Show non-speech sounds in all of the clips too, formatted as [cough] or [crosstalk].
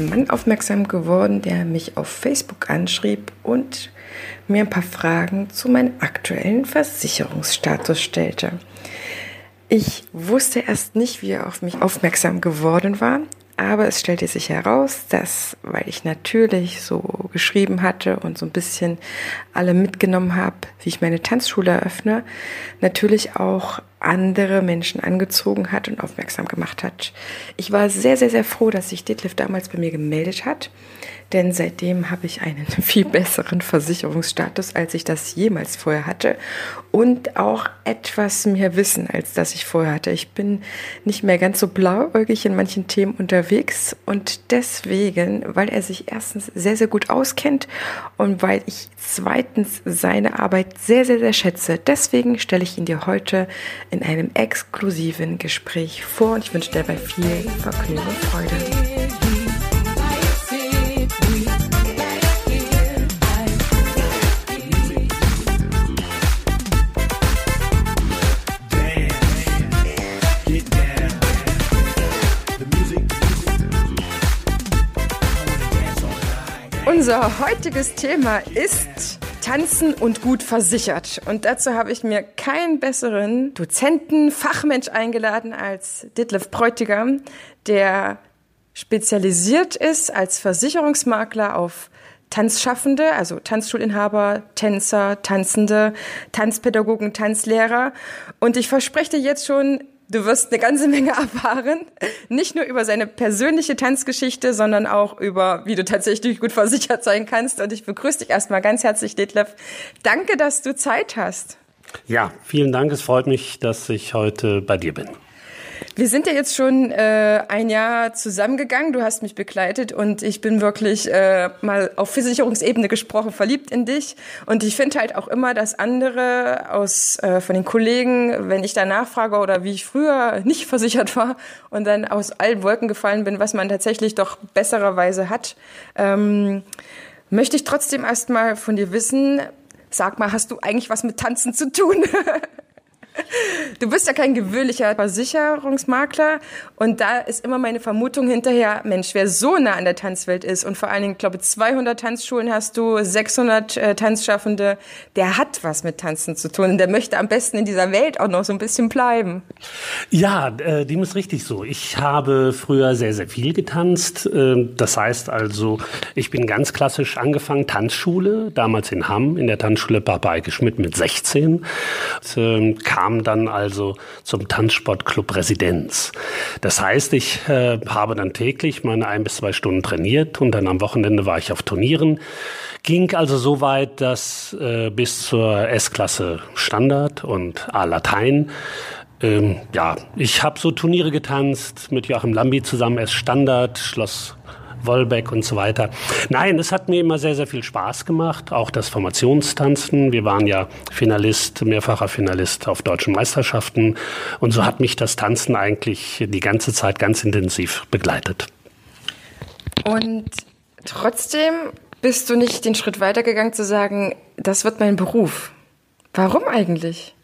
Mann aufmerksam geworden, der mich auf Facebook anschrieb und mir ein paar Fragen zu meinem aktuellen Versicherungsstatus stellte. Ich wusste erst nicht, wie er auf mich aufmerksam geworden war, aber es stellte sich heraus, dass, weil ich natürlich so geschrieben hatte und so ein bisschen alle mitgenommen habe, wie ich meine Tanzschule eröffne, natürlich auch andere Menschen angezogen hat und aufmerksam gemacht hat. Ich war sehr, sehr, sehr froh, dass sich Detlef damals bei mir gemeldet hat, denn seitdem habe ich einen [laughs] viel besseren Versicherungsstatus, als ich das jemals vorher hatte und auch etwas mehr Wissen, als das ich vorher hatte. Ich bin nicht mehr ganz so blauäugig in manchen Themen unterwegs und deswegen, weil er sich erstens sehr, sehr gut auskennt und weil ich zweitens seine Arbeit sehr, sehr, sehr schätze, deswegen stelle ich ihn dir heute in einem exklusiven Gespräch vor und ich wünsche dir dabei viel Vergnügen und Freude. Unser heutiges Thema ist Tanzen und gut versichert. Und dazu habe ich mir keinen besseren Dozenten, Fachmensch eingeladen als Ditlef Bräutigam, der spezialisiert ist als Versicherungsmakler auf Tanzschaffende, also Tanzschulinhaber, Tänzer, Tanzende, Tanzpädagogen, Tanzlehrer. Und ich verspreche dir jetzt schon, Du wirst eine ganze Menge [laughs] erfahren, nicht nur über seine persönliche Tanzgeschichte, sondern auch über, wie du tatsächlich gut versichert sein kannst. Und ich begrüße dich erstmal ganz herzlich, Detlef. Danke, dass du Zeit hast. Ja, vielen Dank. Es freut mich, dass ich heute bei dir bin. Wir sind ja jetzt schon äh, ein Jahr zusammengegangen. Du hast mich begleitet und ich bin wirklich äh, mal auf Versicherungsebene gesprochen verliebt in dich. Und ich finde halt auch immer, dass andere aus äh, von den Kollegen, wenn ich da nachfrage oder wie ich früher nicht [laughs] versichert war und dann aus allen Wolken gefallen bin, was man tatsächlich doch bessererweise hat, ähm, möchte ich trotzdem erstmal von dir wissen. Sag mal, hast du eigentlich was mit Tanzen zu tun? [laughs] Du bist ja kein gewöhnlicher Versicherungsmakler und da ist immer meine Vermutung hinterher, Mensch, wer so nah an der Tanzwelt ist und vor allen Dingen, glaube 200 Tanzschulen hast du, 600 äh, Tanzschaffende, der hat was mit Tanzen zu tun und der möchte am besten in dieser Welt auch noch so ein bisschen bleiben. Ja, äh, dem ist richtig so. Ich habe früher sehr, sehr viel getanzt. Äh, das heißt also, ich bin ganz klassisch angefangen, Tanzschule, damals in Hamm, in der Tanzschule Barbeike Schmidt mit 16. Und, äh, kam kam dann also zum Tanzsportclub Residenz. Das heißt, ich äh, habe dann täglich meine ein bis zwei Stunden trainiert und dann am Wochenende war ich auf Turnieren. Ging also so weit, dass äh, bis zur S-Klasse Standard und A-Latein ähm, ja, ich habe so Turniere getanzt mit Joachim Lambi zusammen, S Standard, Schloss Wolbeck und so weiter. Nein, es hat mir immer sehr, sehr viel Spaß gemacht, auch das Formationstanzen. Wir waren ja Finalist, mehrfacher Finalist auf deutschen Meisterschaften und so hat mich das Tanzen eigentlich die ganze Zeit ganz intensiv begleitet. Und trotzdem bist du nicht den Schritt weitergegangen zu sagen, das wird mein Beruf. Warum eigentlich?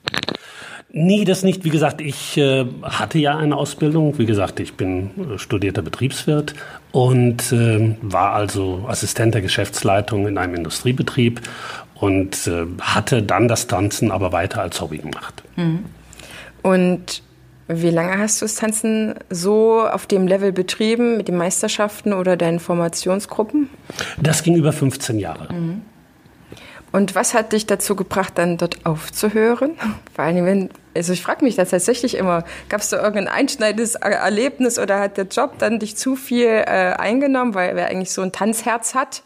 Nee, das nicht. Wie gesagt, ich äh, hatte ja eine Ausbildung. Wie gesagt, ich bin äh, studierter Betriebswirt und äh, war also Assistent der Geschäftsleitung in einem Industriebetrieb und äh, hatte dann das Tanzen aber weiter als Hobby gemacht. Mhm. Und wie lange hast du das Tanzen so auf dem Level betrieben, mit den Meisterschaften oder deinen Formationsgruppen? Das ging über 15 Jahre. Mhm. Und was hat dich dazu gebracht, dann dort aufzuhören? [laughs] Vor allem, wenn, also ich frage mich das tatsächlich immer, gab es da irgendein einschneidendes Erlebnis oder hat der Job dann dich zu viel äh, eingenommen, weil wer eigentlich so ein Tanzherz hat,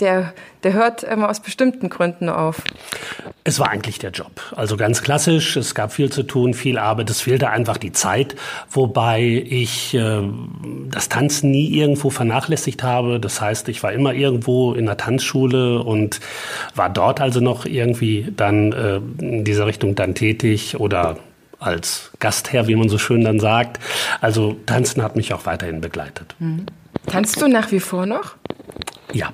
der, der hört immer aus bestimmten Gründen auf? Es war eigentlich der Job. Also ganz klassisch, es gab viel zu tun, viel Arbeit, es fehlte einfach die Zeit, wobei ich äh, das Tanzen nie irgendwo vernachlässigt habe. Das heißt, ich war immer irgendwo in der Tanzschule und war dort also noch irgendwie dann äh, in dieser Richtung dann tätig oder als Gastherr, wie man so schön dann sagt. Also Tanzen hat mich auch weiterhin begleitet. Mhm. Tanzt du nach wie vor noch? Ja.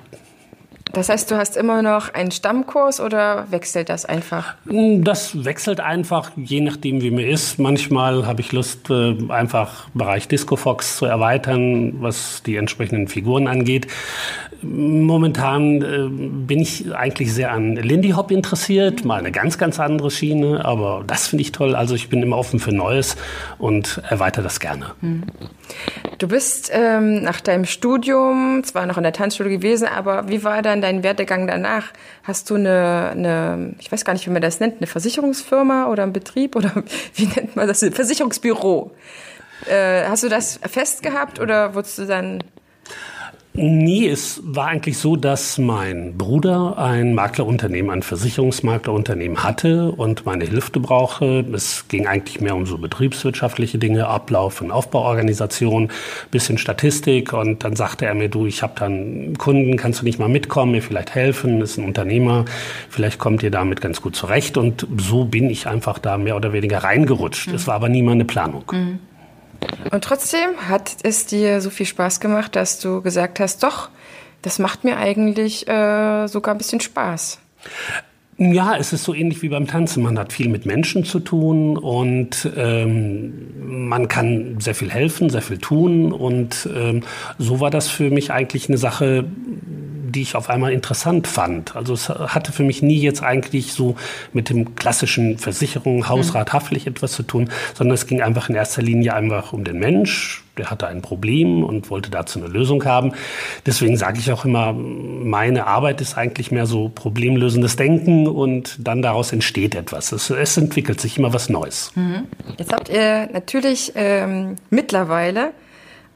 Das heißt, du hast immer noch einen Stammkurs oder wechselt das einfach? Hm, das wechselt einfach, je nachdem, wie mir ist. Manchmal habe ich Lust, äh, einfach Bereich Disco Fox zu erweitern, was die entsprechenden Figuren angeht. Momentan äh, bin ich eigentlich sehr an Lindy Hop interessiert, mal eine ganz, ganz andere Schiene, aber das finde ich toll. Also ich bin immer offen für Neues und erweitere das gerne. Hm. Du bist ähm, nach deinem Studium zwar noch in der Tanzschule gewesen, aber wie war dann dein Werdegang danach? Hast du eine, eine, ich weiß gar nicht, wie man das nennt, eine Versicherungsfirma oder ein Betrieb oder [laughs] wie nennt man das? Versicherungsbüro. Äh, hast du das fest gehabt oder wurdest du dann Nee, es war eigentlich so, dass mein Bruder ein Maklerunternehmen, ein Versicherungsmaklerunternehmen hatte und meine Hilfe brauchte. Es ging eigentlich mehr um so betriebswirtschaftliche Dinge, Ablauf und Aufbauorganisation, bisschen Statistik und dann sagte er mir, du, ich habe dann Kunden, kannst du nicht mal mitkommen, mir vielleicht helfen, ist ein Unternehmer, vielleicht kommt ihr damit ganz gut zurecht und so bin ich einfach da mehr oder weniger reingerutscht. Es mhm. war aber nie mal eine Planung. Mhm. Und trotzdem hat es dir so viel Spaß gemacht, dass du gesagt hast, doch, das macht mir eigentlich äh, sogar ein bisschen Spaß. Ja, es ist so ähnlich wie beim Tanzen. Man hat viel mit Menschen zu tun und ähm, man kann sehr viel helfen, sehr viel tun. Und ähm, so war das für mich eigentlich eine Sache, die ich auf einmal interessant fand. Also es hatte für mich nie jetzt eigentlich so mit dem klassischen Versicherung, Hausrat, Haftpflicht etwas zu tun, sondern es ging einfach in erster Linie einfach um den Mensch. Der hatte ein Problem und wollte dazu eine Lösung haben. Deswegen sage ich auch immer, meine Arbeit ist eigentlich mehr so problemlösendes Denken und dann daraus entsteht etwas. Es, es entwickelt sich immer was Neues. Mhm. Jetzt habt ihr natürlich ähm, mittlerweile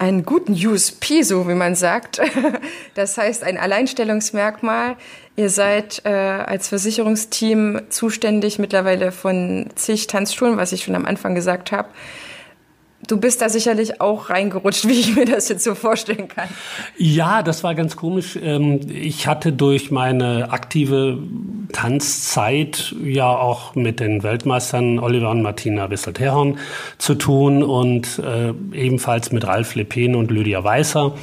einen guten USP, so wie man sagt. [laughs] Das heißt, ein Alleinstellungsmerkmal. Ihr seid äh, als Versicherungsteam zuständig mittlerweile von zig Tanzschulen, was ich schon am Anfang gesagt habe. Du bist da sicherlich auch reingerutscht, [laughs] wie ich mir das jetzt so vorstellen kann. Ja, das war ganz komisch. Ähm, ich hatte durch meine aktive Tanzzeit ja auch mit den Weltmeistern Oliver und Martina Wissel-Terhorn zu tun und äh, ebenfalls mit Ralf Lepen und Lydia Weißer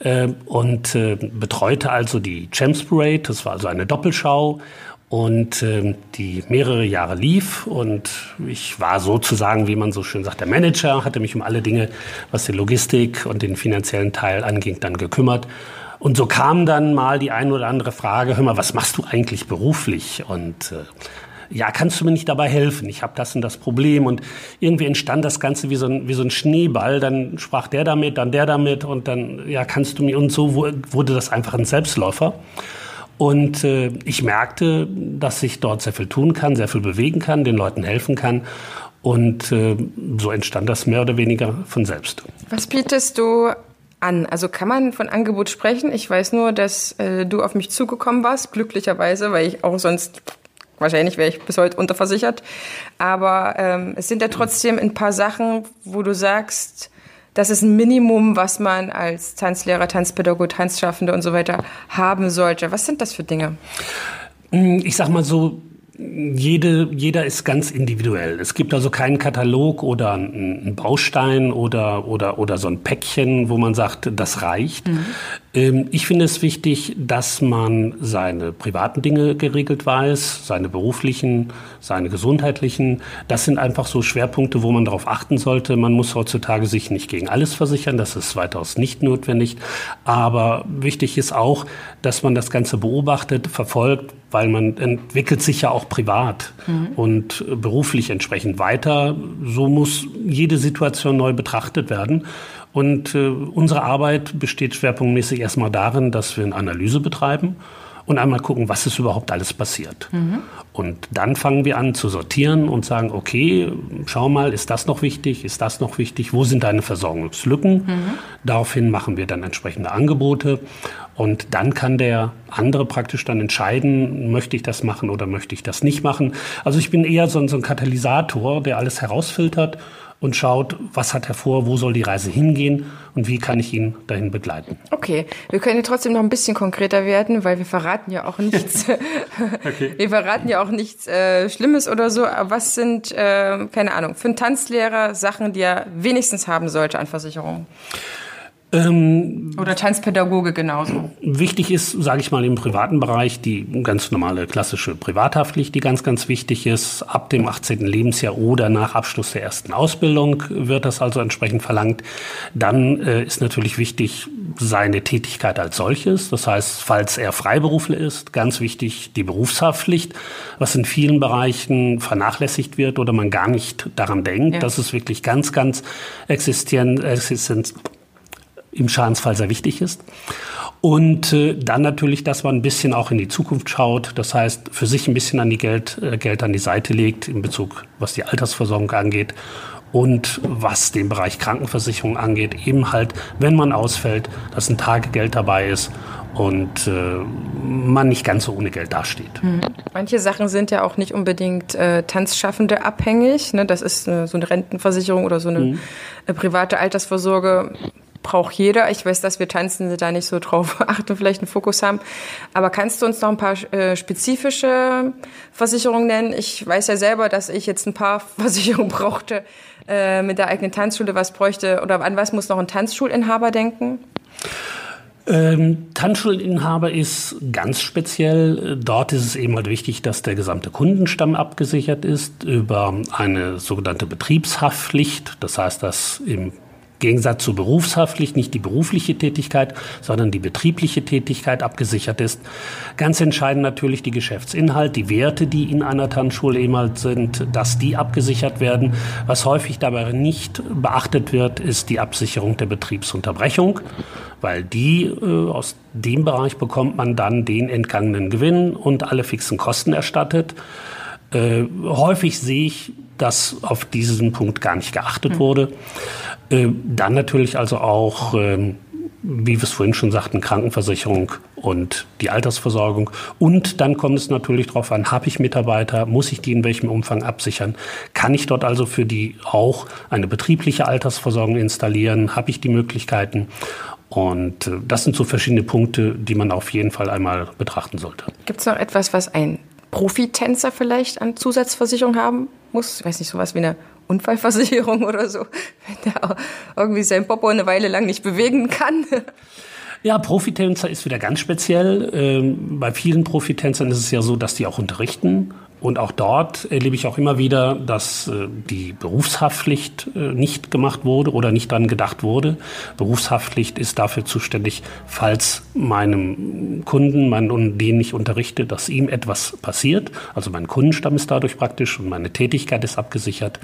äh, und äh, betreute also die Champs Parade. Das war also eine Doppelschau und äh, die mehrere Jahre lief und ich war sozusagen, wie man so schön sagt, der Manager, hatte mich um alle Dinge, was die Logistik und den finanziellen Teil anging, dann gekümmert. Und so kam dann mal die ein oder andere Frage, hör mal, was machst du eigentlich beruflich? Und äh, ja, kannst du mir nicht dabei helfen? Ich habe das und das Problem. Und irgendwie entstand das Ganze wie so, ein, wie so ein Schneeball. Dann sprach der damit, dann der damit und dann, ja, kannst du mir, und so wurde das einfach ein Selbstläufer. Und äh, ich merkte, dass ich dort sehr viel tun kann, sehr viel bewegen kann, den Leuten helfen kann. Und äh, so entstand das mehr oder weniger von selbst. Was bietest du an? Also kann man von Angebot sprechen? Ich weiß nur, dass äh, du auf mich zugekommen warst, glücklicherweise, weil ich auch sonst wahrscheinlich wäre ich bis heute unterversichert. Aber ähm, es sind ja trotzdem ein paar Sachen, wo du sagst, das ist ein Minimum, was man als Tanzlehrer, Tanzpädagoge, Tanzschaffende und so weiter haben sollte. Was sind das für Dinge? Ich sag mal so, jede, jeder ist ganz individuell. Es gibt also keinen Katalog oder einen Baustein oder, oder, oder so ein Päckchen, wo man sagt, das reicht. Mhm. Ähm, ich finde es wichtig, dass man seine privaten Dinge geregelt weiß, seine beruflichen, seine gesundheitlichen. Das sind einfach so Schwerpunkte, wo man darauf achten sollte. Man muss heutzutage sich nicht gegen alles versichern, das ist weitaus nicht notwendig. Aber wichtig ist auch, dass man das Ganze beobachtet, verfolgt, weil man entwickelt sich ja auch privat mhm. und beruflich entsprechend weiter. So muss jede Situation neu betrachtet werden. Und äh, unsere Arbeit besteht schwerpunktmäßig erstmal darin, dass wir eine Analyse betreiben und einmal gucken, was ist überhaupt alles passiert. Mhm. Und dann fangen wir an zu sortieren und sagen, okay, schau mal, ist das noch wichtig, ist das noch wichtig, wo sind deine Versorgungslücken? Mhm. Daraufhin machen wir dann entsprechende Angebote und dann kann der andere praktisch dann entscheiden, möchte ich das machen oder möchte ich das nicht machen. Also ich bin eher so, so ein Katalysator, der alles herausfiltert und schaut, was hat er vor, wo soll die Reise hingehen und wie kann ich ihn dahin begleiten. Okay, wir können ja trotzdem noch ein bisschen konkreter werden, weil wir verraten ja auch nichts. [laughs] okay. [laughs] Wir verraten ja auch nichts äh, Schlimmes oder so. Aber was sind, äh, keine Ahnung, für einen Tanzlehrer Sachen, die er wenigstens haben sollte an Versicherungen? Ähm, Oder Tanzpädagoge genauso. Wichtig ist, sage ich mal, im privaten Bereich die ganz normale klassische Privathaftpflicht, die ganz, ganz wichtig ist. Ab dem 18. Lebensjahr oder nach Abschluss der ersten Ausbildung wird das also entsprechend verlangt. Dann äh, ist natürlich wichtig seine Tätigkeit als solches. Das heißt, falls er Freiberufler ist, ganz wichtig die Berufshaftpflicht, was in vielen Bereichen vernachlässigt wird oder man gar nicht daran denkt. Ja. Das ist wirklich ganz, ganz existenz, existenz im Schadensfall sehr wichtig ist. Und äh, dann natürlich, dass man ein bisschen auch in die Zukunft schaut. Das heißt, für sich ein bisschen an die Geld, äh, Geld an die Seite legt in Bezug, was die Altersversorgung angeht. Und was den Bereich Krankenversicherung angeht, eben halt, wenn man ausfällt, dass ein Tagegeld dabei ist und äh, man nicht ganz so ohne Geld dasteht. Mhm. Manche Sachen sind ja auch nicht unbedingt äh, Tanzschaffende abhängig. Ne? Das ist äh, so eine Rentenversicherung oder so eine mhm. Äh, private Altersvorsorge braucht jeder. Ich weiß, dass wir Tanzen da nicht so drauf [laughs] achten, vielleicht einen Fokus haben. Aber kannst du uns noch ein paar äh, spezifische Versicherungen nennen? Ich weiß ja selber, dass ich jetzt ein paar [laughs] Versicherungen brauchte äh, mit der eigenen Tanzschule. Was bräuchte oder an was muss noch ein Tanzschulinhaber denken? Ähm, Tanzschulinhaber ist ganz speziell. Dort ist es eben halt wichtig, dass der gesamte Kundenstamm abgesichert ist über eine sogenannte Betriebshaftpflicht. Das heißt, dass im Gegensatz zur Berufshaftpflicht nicht die berufliche Tätigkeit, sondern die betriebliche Tätigkeit abgesichert ist. Ganz entscheidend natürlich die Geschäftsinhalt, die Werte, die in einer Tanzschule eben halt sind, dass die abgesichert werden. Was häufig dabei nicht beachtet wird, ist die Absicherung der Betriebsunterbrechung, weil die äh, aus dem Bereich bekommt man dann den entgangenen Gewinn und alle fixen Kosten erstattet. Äh, häufig sehe ich, dass auf diesen Punkt gar nicht geachtet wurde. Äh, dann natürlich also auch, äh, wie wir es vorhin schon sagten, Krankenversicherung und die Altersversorgung. Und dann kommt es natürlich darauf an, habe ich Mitarbeiter, muss ich die in welchem Umfang absichern? Kann ich dort also für die auch eine betriebliche Altersversorgung installieren? Habe ich die Möglichkeiten? Und äh, das sind so verschiedene Punkte, die man auf jeden Fall einmal betrachten sollte. Gibt es noch etwas, was ein Profitänzer vielleicht an Zusatzversicherung haben muss? Ich weiß nicht, sowas wie eine Unfallversicherung oder so, wenn der irgendwie sein Popo eine Weile lang nicht bewegen kann. Ja, Profitänzer ist wieder ganz speziell. Ähm, bei vielen Profitänzern ist es ja so, dass die auch unterrichten und auch dort erlebe ich auch immer wieder, dass äh, die Berufshaftpflicht äh, nicht gemacht wurde oder nicht dran gedacht wurde. Berufshaftpflicht ist dafür zuständig, falls meinem Kunden, meinen, den ich unterrichte, dass ihm etwas passiert. Also mein Kundenstamm ist dadurch praktisch und meine Tätigkeit ist abgesichert.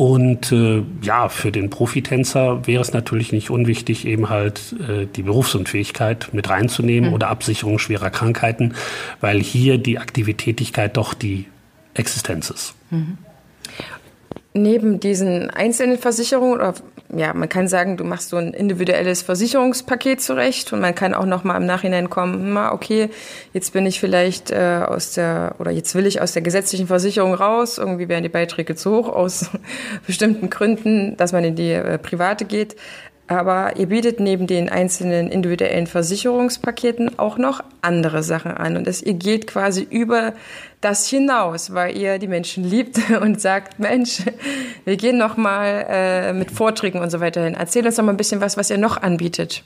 Und äh, ja, für den Profitänzer wäre es natürlich nicht unwichtig, eben halt äh, die Berufsunfähigkeit mit reinzunehmen mhm. oder Absicherung schwerer Krankheiten, weil hier die Aktivitätigkeit doch die Existenz ist. Mhm neben diesen einzelnen Versicherungen oder ja, man kann sagen, du machst so ein individuelles Versicherungspaket zurecht und man kann auch noch mal im Nachhinein kommen, hm, okay, jetzt bin ich vielleicht äh, aus der oder jetzt will ich aus der gesetzlichen Versicherung raus, irgendwie werden die Beiträge zu hoch aus [laughs] bestimmten Gründen, dass man in die äh, private geht. Aber ihr bietet neben den einzelnen individuellen Versicherungspaketen auch noch andere Sachen an. Und das, ihr geht quasi über das hinaus, weil ihr die Menschen liebt [laughs] und sagt, Mensch, wir gehen noch mal äh, mit Vorträgen und so weiter hin. Erzähl uns doch mal ein bisschen was, was ihr noch anbietet.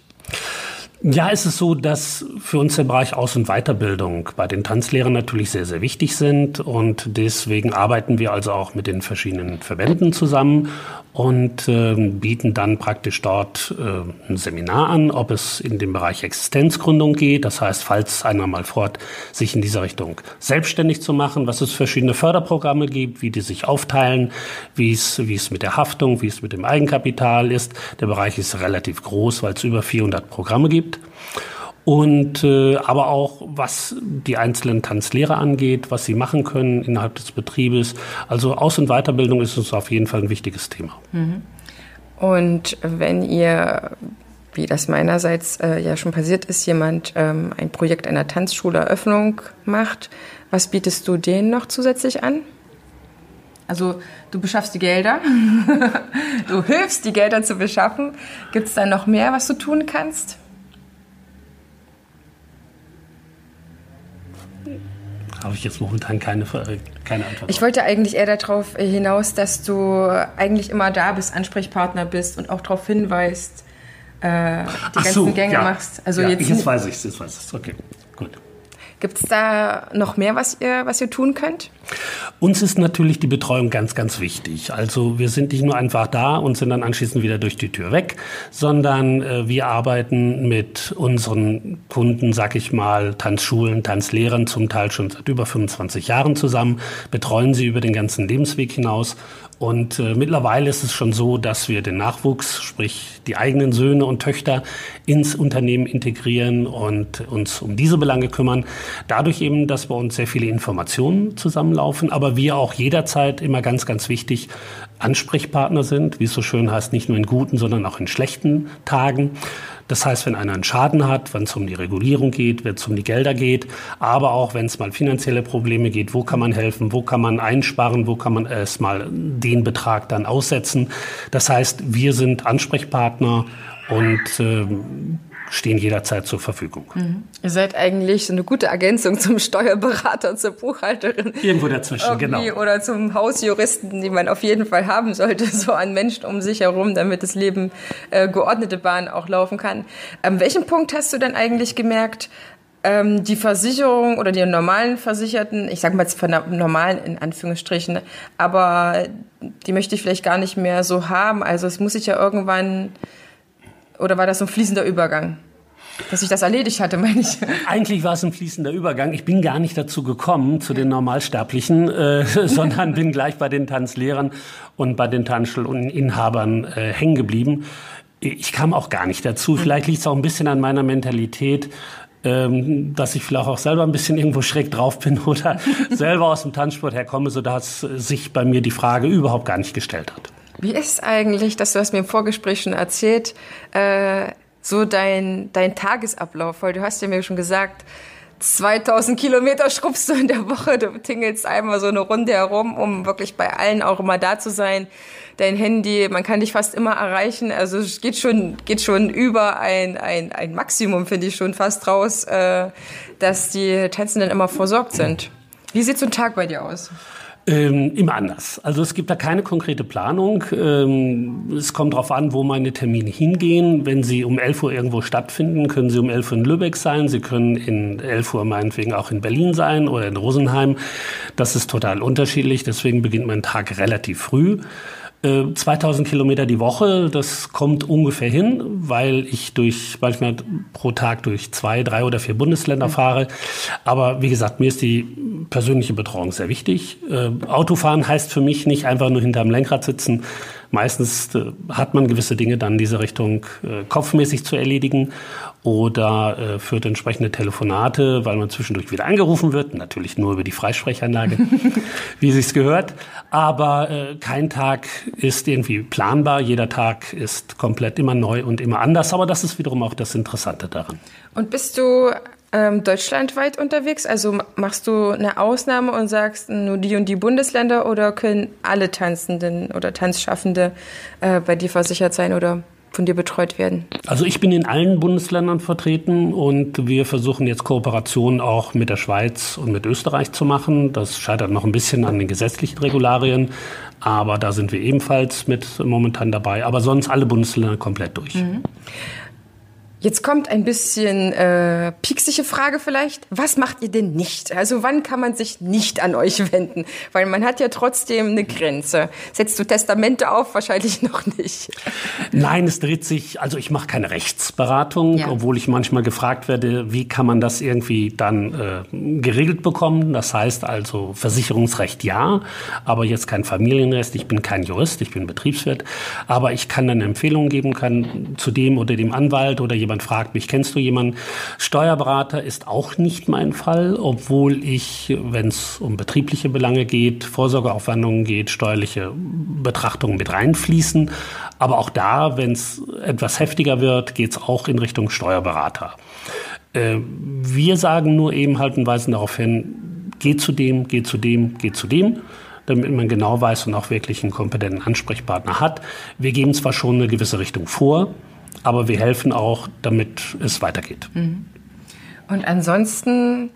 Ja, es ist so, dass für uns der Bereich Aus- und Weiterbildung bei den Tanzlehrern natürlich sehr, sehr wichtig sind. Und deswegen arbeiten wir also auch mit den verschiedenen Verbänden zusammen und äh, bieten dann praktisch dort äh, ein Seminar an, ob es in den Bereich Existenzgründung geht. Das heißt, falls einer mal fort, sich in dieser Richtung selbstständig zu machen, was es verschiedene Förderprogramme gibt, wie die sich aufteilen, wie es, wie es mit der Haftung, wie es mit dem Eigenkapital ist. Der Bereich ist relativ groß, weil es über 400 Programme gibt. Und äh, aber auch was die einzelnen Tanzlehrer angeht, was sie machen können innerhalb des Betriebes. Also Aus- und Weiterbildung ist uns auf jeden Fall ein wichtiges Thema. Mhm. Und wenn ihr wie das meinerseits äh, ja schon passiert ist, jemand ähm, ein Projekt einer Tanzschuleröffnung macht, was bietest du denen noch zusätzlich an? Also du beschaffst die Gelder, [laughs] du hilfst, die Gelder zu beschaffen. Gibt es da noch mehr, was du tun kannst? Habe ich jetzt momentan keine, äh, keine Antwort. Ich wollte eigentlich eher darauf hinaus, dass du eigentlich immer da bist, Ansprechpartner bist und auch darauf hinweist, äh, die ganzen so, Gänge ja. machst. Also ja, jetzt, jetzt weiß ich es, jetzt weiß ich es. Okay, gut. Gibt es da noch mehr, was ihr, was ihr tun könnt? Uns ist natürlich die Betreuung ganz, ganz wichtig. Also wir sind nicht nur einfach da und sind dann anschließend wieder durch die Tür weg, sondern äh, wir arbeiten mit unseren Kunden, sag ich mal, Tanzschulen, Tanzlehrern zum Teil schon seit über 25 Jahren zusammen, betreuen sie über den ganzen Lebensweg hinaus und äh, mittlerweile ist es schon so, dass wir den Nachwuchs, sprich die eigenen Söhne und Töchter, ins Unternehmen integrieren und uns um diese Belange kümmern. Dadurch eben, dass bei uns sehr viele Informationen zusammenlaufen, aber wir auch jederzeit immer ganz, ganz wichtig Ansprechpartner sind, wie es so schön heißt, nicht nur in guten, sondern auch in schlechten Tagen. Das heißt, wenn einer einen Schaden hat, wenn es um die Regulierung geht, wenn es um die Gelder geht, aber auch wenn es mal finanzielle Probleme geht, wo kann man helfen, wo kann man einsparen, wo kann man erstmal den Betrag dann aussetzen. Das heißt, wir sind Ansprechpartner und äh, stehen jederzeit zur Verfügung. Mhm. Ihr seid eigentlich so eine gute Ergänzung zum Steuerberater, zur Buchhalterin. Irgendwo dazwischen, genau. Oder zum Hausjuristen, die man auf jeden Fall haben sollte, [laughs] so an Menschen um sich herum, damit das Leben äh, geordnete Bahn auch laufen kann. An welchem Punkt hast du denn eigentlich gemerkt, ähm, die Versicherung oder die normalen Versicherten, ich sage mal jetzt von normalen in Anführungsstrichen, aber die möchte ich vielleicht gar nicht mehr so haben. Also es muss sich ja irgendwann oder war das so ein fließender Übergang? Dass ich das erledigt hatte, [laughs] meine ich. Eigentlich war es ein fließender Übergang. Ich bin gar nicht dazu gekommen, zu den Normalsterblichen, äh, [laughs] sondern bin gleich bei den Tanzlehrern und bei den Tanzschulinhabern äh, hängen geblieben. Ich kam auch gar nicht dazu. Vielleicht liegt es auch ein bisschen an meiner Mentalität, ähm, dass ich vielleicht auch selber ein bisschen irgendwo schräg drauf bin oder [laughs] selber aus dem Tanzsport herkomme, sodass sich bei mir die Frage überhaupt gar nicht gestellt hat. Wie ist eigentlich, dass du hast mir im Vorgespräch schon erzählt, äh, so dein, dein Tagesablauf? Weil du hast ja mir schon gesagt, 2000 Kilometer schrubbst du in der Woche, du tingelst einmal so eine Runde herum, um wirklich bei allen auch immer da zu sein. Dein Handy, man kann dich fast immer erreichen. Also es geht schon, geht schon über ein, ein, ein Maximum, finde ich schon fast raus, äh, dass die Tänzenden immer versorgt sind. Wie sieht so ein Tag bei dir aus? Ähm, immer anders. Also es gibt da keine konkrete Planung. Ähm, es kommt darauf an, wo meine Termine hingehen. Wenn sie um 11 Uhr irgendwo stattfinden, können sie um 11 Uhr in Lübeck sein. Sie können in 11 Uhr meinetwegen auch in Berlin sein oder in Rosenheim. Das ist total unterschiedlich. Deswegen beginnt mein Tag relativ früh. 2000 äh, Kilometer die Woche, das kommt ungefähr hin, weil ich durch manchmal pro Tag durch zwei, drei oder vier Bundesländer fahre. Aber wie gesagt, mir ist die persönliche Betreuung sehr wichtig. Äh, Autofahren heißt für mich nicht einfach nur hinterm Lenkrad sitzen. Meistens äh, hat man gewisse Dinge dann in diese Richtung kopfmäßig zu erledigen oder äh, führt entsprechende Telefonate, weil man zwischendurch wieder angerufen wird, natürlich nur über die Freisprechanlage, [laughs] wie sich's gehört. Aber äh, kein Tag ist irgendwie planbar, jeder Tag ist komplett immer neu und immer anders. Aber das ist wiederum auch das Interessante daran. Und bist du ähm, deutschlandweit unterwegs? Also machst du eine Ausnahme und sagst nur die und die Bundesländer oder können alle Tanzenden oder Tanzschaffende äh, bei dir versichert sein oder von dir betreut werden? Also ich bin in allen Bundesländern vertreten und wir versuchen jetzt Kooperationen auch mit der Schweiz und mit Österreich zu machen. Das scheitert noch ein bisschen an den gesetzlichen Regularien, aber da sind wir ebenfalls mit momentan dabei. Aber sonst alle Bundesländer komplett durch. Mhm. Jetzt kommt ein bisschen äh, pieksige Frage vielleicht. Was macht ihr denn nicht? Also wann kann man sich nicht an euch [laughs] wenden? Weil man hat ja trotzdem eine Grenze. Setzt du Testamente auf? Wahrscheinlich [laughs] noch nicht. Nein, es dreht sich, also ich mache keine Rechtsberatung, ja. obwohl ich manchmal gefragt werde, wie kann man das irgendwie dann äh, geregelt bekommen? Das heißt also Versicherungsrecht ja, aber jetzt kein Familienrecht. Ich bin kein Jurist, ich bin Betriebswirt, aber ich kann dann Empfehlungen geben kann zu dem oder dem Anwalt oder jemand jemand fragt mich, kennst du jemanden? Steuerberater ist auch nicht mein Fall, obwohl ich, wenn es um betriebliche Belange geht, Vorsorgeaufwendungen geht, steuerliche Betrachtungen mit reinfließen. Aber auch da, wenn es etwas heftiger wird, geht es auch in Richtung Steuerberater. Äh, wir sagen nur eben halt und weisen darauf hin, geh zu dem, geh zu dem, geh zu dem damit man genau weiß und auch wirklich einen kompetenten Ansprechpartner hat. Wir geben zwar schon eine gewisse Richtung vor, aber wir helfen auch, damit es weitergeht. Mhm. Und ansonsten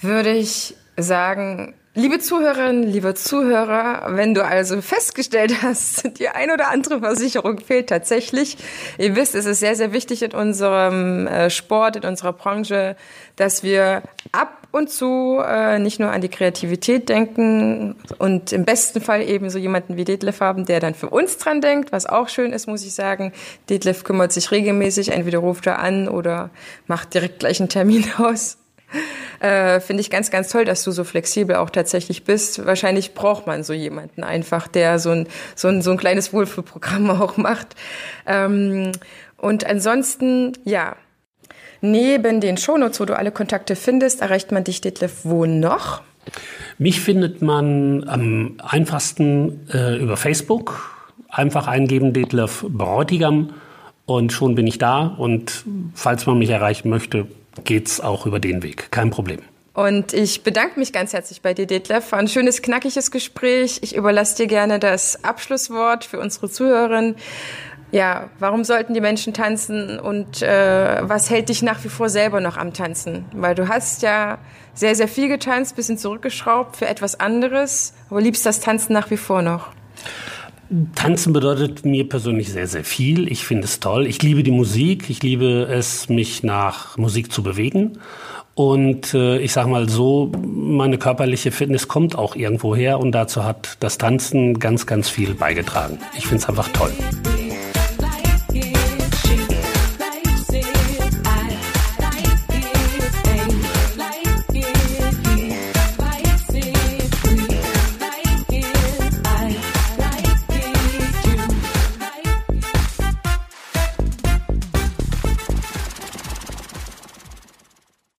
würde ich sagen, Liebe Zuhörerinnen, liebe Zuhörer, wenn du also festgestellt hast, [laughs] die ein oder andere Versicherung fehlt tatsächlich, ihr wisst, es ist sehr, sehr wichtig in unserem äh, Sport, in unserer Branche, dass wir ab und zu äh, nicht nur an die Kreativität denken und im besten Fall eben so jemanden wie Detlef haben, der dann für uns dran denkt, was auch schön ist, muss ich sagen. Detlef kümmert sich regelmäßig, entweder ruft er an oder macht direkt gleich einen Termin [laughs] aus. [laughs] Äh, Finde ich ganz, ganz toll, dass du so flexibel auch tatsächlich bist. Wahrscheinlich braucht man so jemanden einfach, der so ein, so ein, so ein kleines Wohlfühlprogramm [laughs] auch macht. Ähm, und ansonsten, ja, neben den Shownotes, wo du alle Kontakte findest, erreicht man dich, Detlef, wo noch? Mich findet man am einfachsten äh, über Facebook. Einfach eingeben, Detlef Bräutigam. Und schon bin ich da. Und falls man mich erreichen möchte, geht es auch über den Weg. Kein Problem. Und ich bedanke mich ganz herzlich bei dir, Detlef. War ein schönes, knackiges Gespräch. Ich überlasse dir gerne das Abschlusswort für unsere Zuhörerinnen. Ja, warum sollten die Menschen tanzen und äh, was hält dich nach wie vor selber noch am Tanzen? Weil du hast ja sehr, sehr viel getanzt, bisschen zurückgeschraubt für etwas anderes, aber liebst das Tanzen nach wie vor noch? Tanzen bedeutet mir persönlich sehr, sehr viel. Ich finde es toll. Ich liebe die Musik. Ich liebe es, mich nach Musik zu bewegen. Und äh, ich sage mal so, meine körperliche Fitness kommt auch irgendwo her und dazu hat das Tanzen ganz, ganz viel beigetragen. Ich finde es einfach toll.